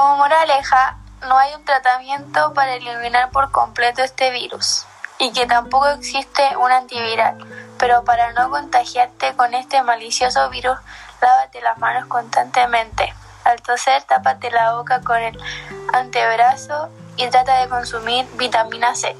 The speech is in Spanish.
Como moraleja, no hay un tratamiento para eliminar por completo este virus y que tampoco existe un antiviral, pero para no contagiarte con este malicioso virus, lávate las manos constantemente. Al toser, tápate la boca con el antebrazo y trata de consumir vitamina C.